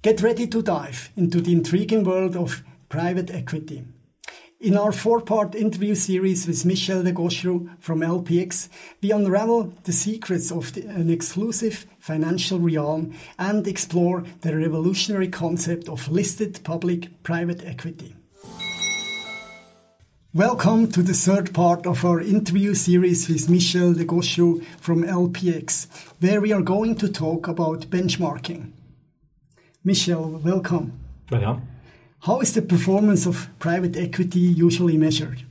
Get ready to dive into the intriguing world of private equity. In our four-part interview series with Michel Degosciu from LPX, we unravel the secrets of the, an exclusive financial realm and explore the revolutionary concept of listed public-private equity. Welcome to the third part of our interview series with Michel Degosciu from LPX, where we are going to talk about benchmarking. Michel, welcome. Welcome. How is the performance of private equity usually measured?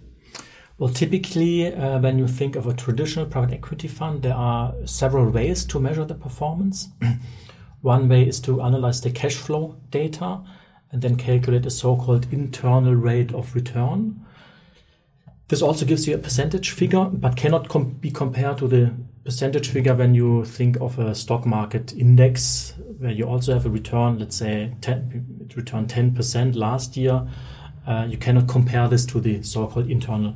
Well, typically, uh, when you think of a traditional private equity fund, there are several ways to measure the performance. One way is to analyze the cash flow data and then calculate a so called internal rate of return. This also gives you a percentage figure, but cannot com be compared to the percentage figure when you think of a stock market index, where you also have a return, let's say 10, it returned 10% last year. Uh, you cannot compare this to the so-called internal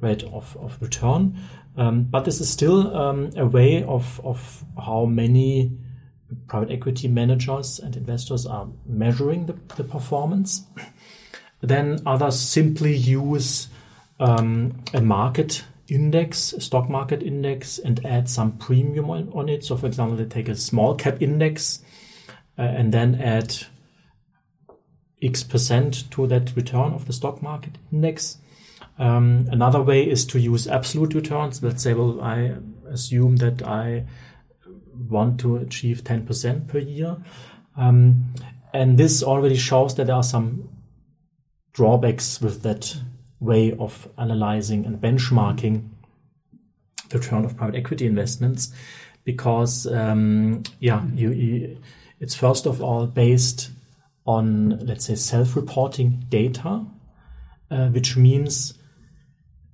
rate of, of return. Um, but this is still um, a way of, of how many private equity managers and investors are measuring the, the performance. Then others simply use um, a market index, stock market index, and add some premium on, on, it. So, for example, they take a small cap index uh, and then add X percent to that return of the stock market index. Um, another way is to use absolute returns. Let's say, well, I assume that I want to achieve 10% per year. Um, and this already shows that there are some drawbacks with that way of analyzing and benchmarking the return of private equity investments because um, yeah you, you, it's first of all based on let's say self-reporting data uh, which means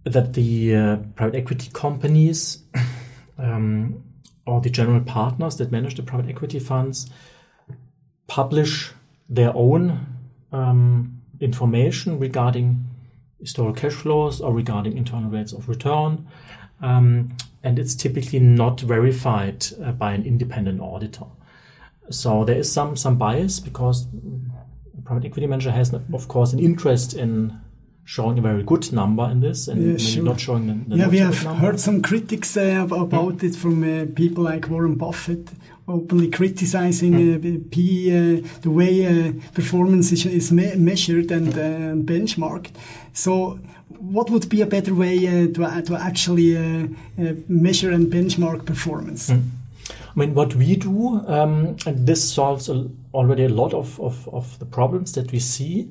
that the uh, private equity companies um, or the general partners that manage the private equity funds publish their own um, information regarding historical cash flows or regarding internal rates of return. Um, and it's typically not verified uh, by an independent auditor. So there is some some bias because private equity manager has, of course, an interest in showing a very good number in this and yeah, sure. not showing the, the yeah we have heard some critics uh, about it from uh, people like Warren Buffett openly criticizing uh, P, uh, the way uh, performance is, is me measured and uh, benchmarked. So, what would be a better way uh, to, to actually measure and benchmark performance? Mm. I mean, what we do, um, and this solves already a lot of, of, of, the problems that we see.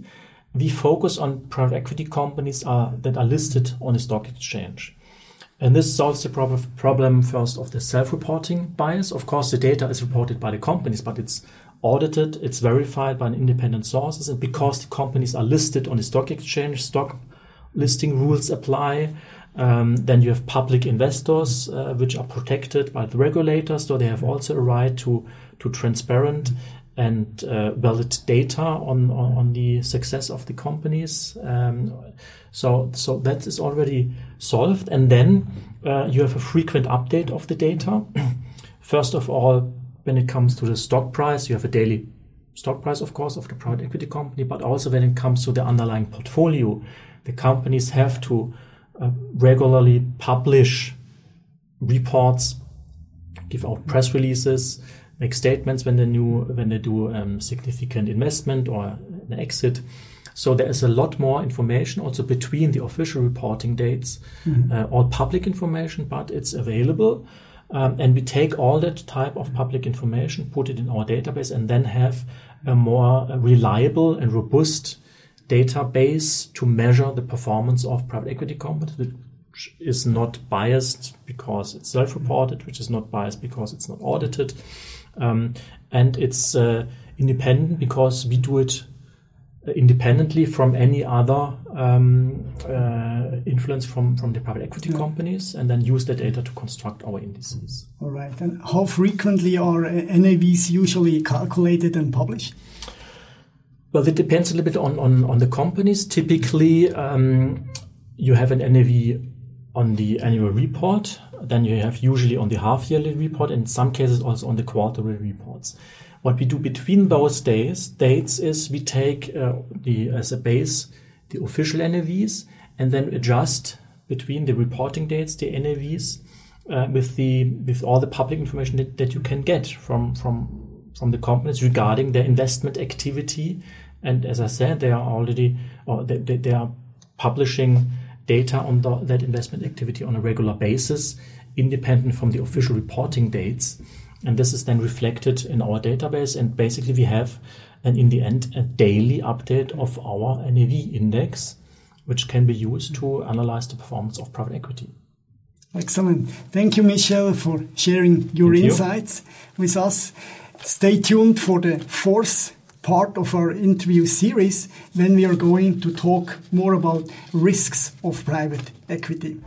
We focus on private equity companies are, that are listed on a stock exchange. And this solves the prob problem first of the self-reporting bias. Of course, the data is reported by the companies, but it's audited, it's verified by independent sources. And because the companies are listed on the stock exchange, stock listing rules apply. Um, then you have public investors, uh, which are protected by the regulators, so they have also a right to to transparent and uh, valid data on, on, on the success of the companies. Um, so so that is already solved, and then uh, you have a frequent update of the data. First of all, when it comes to the stock price, you have a daily stock price, of course, of the private equity company, but also when it comes to the underlying portfolio, the companies have to uh, regularly publish reports, give out press releases, make statements when they new when they do um, significant investment or an exit. So there is a lot more information also between the official reporting dates, mm-hmm. uh, all public information, but it's available. Um, and we take all that type of public information, put it in our database, and then have a more reliable and robust database to measure the performance of private equity companies, which is not biased because it's self-reported, which is not biased because it's not audited, um, and it's uh, independent because we do it independently from any other um, uh, influence from, from the private equity yeah. companies and then use the data to construct our indices. All right. And how frequently are NAVs usually calculated and published? Well, it depends a little bit on, on, on the companies. Typically, um, you have an NAV on the annual report, then you have usually on the half yearly report, in some cases also on the quarterly reports. What we do between those days dates is we take uh, the as a base the official NAVs and then adjust between the reporting dates the NAVs uh, with the with all the public information that, that you can get from from from the companies regarding their investment activity. And as I said, they are already or they, they, they are publishing data on the, that investment activity on a regular basis, independent from the official reporting dates. And this is then reflected in our database. And basically, we have, and in the end, a daily update of our NAV index, which can be used to analyze the performance of private equity. Excellent. Thank you, Michel, for sharing your Thank insights you. with us. Stay tuned for the fourth part of our interview series when we are going to talk more about risks of private equity.